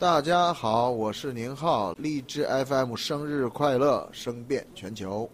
大家好，我是宁浩，励志 FM 生日快乐，声遍全球。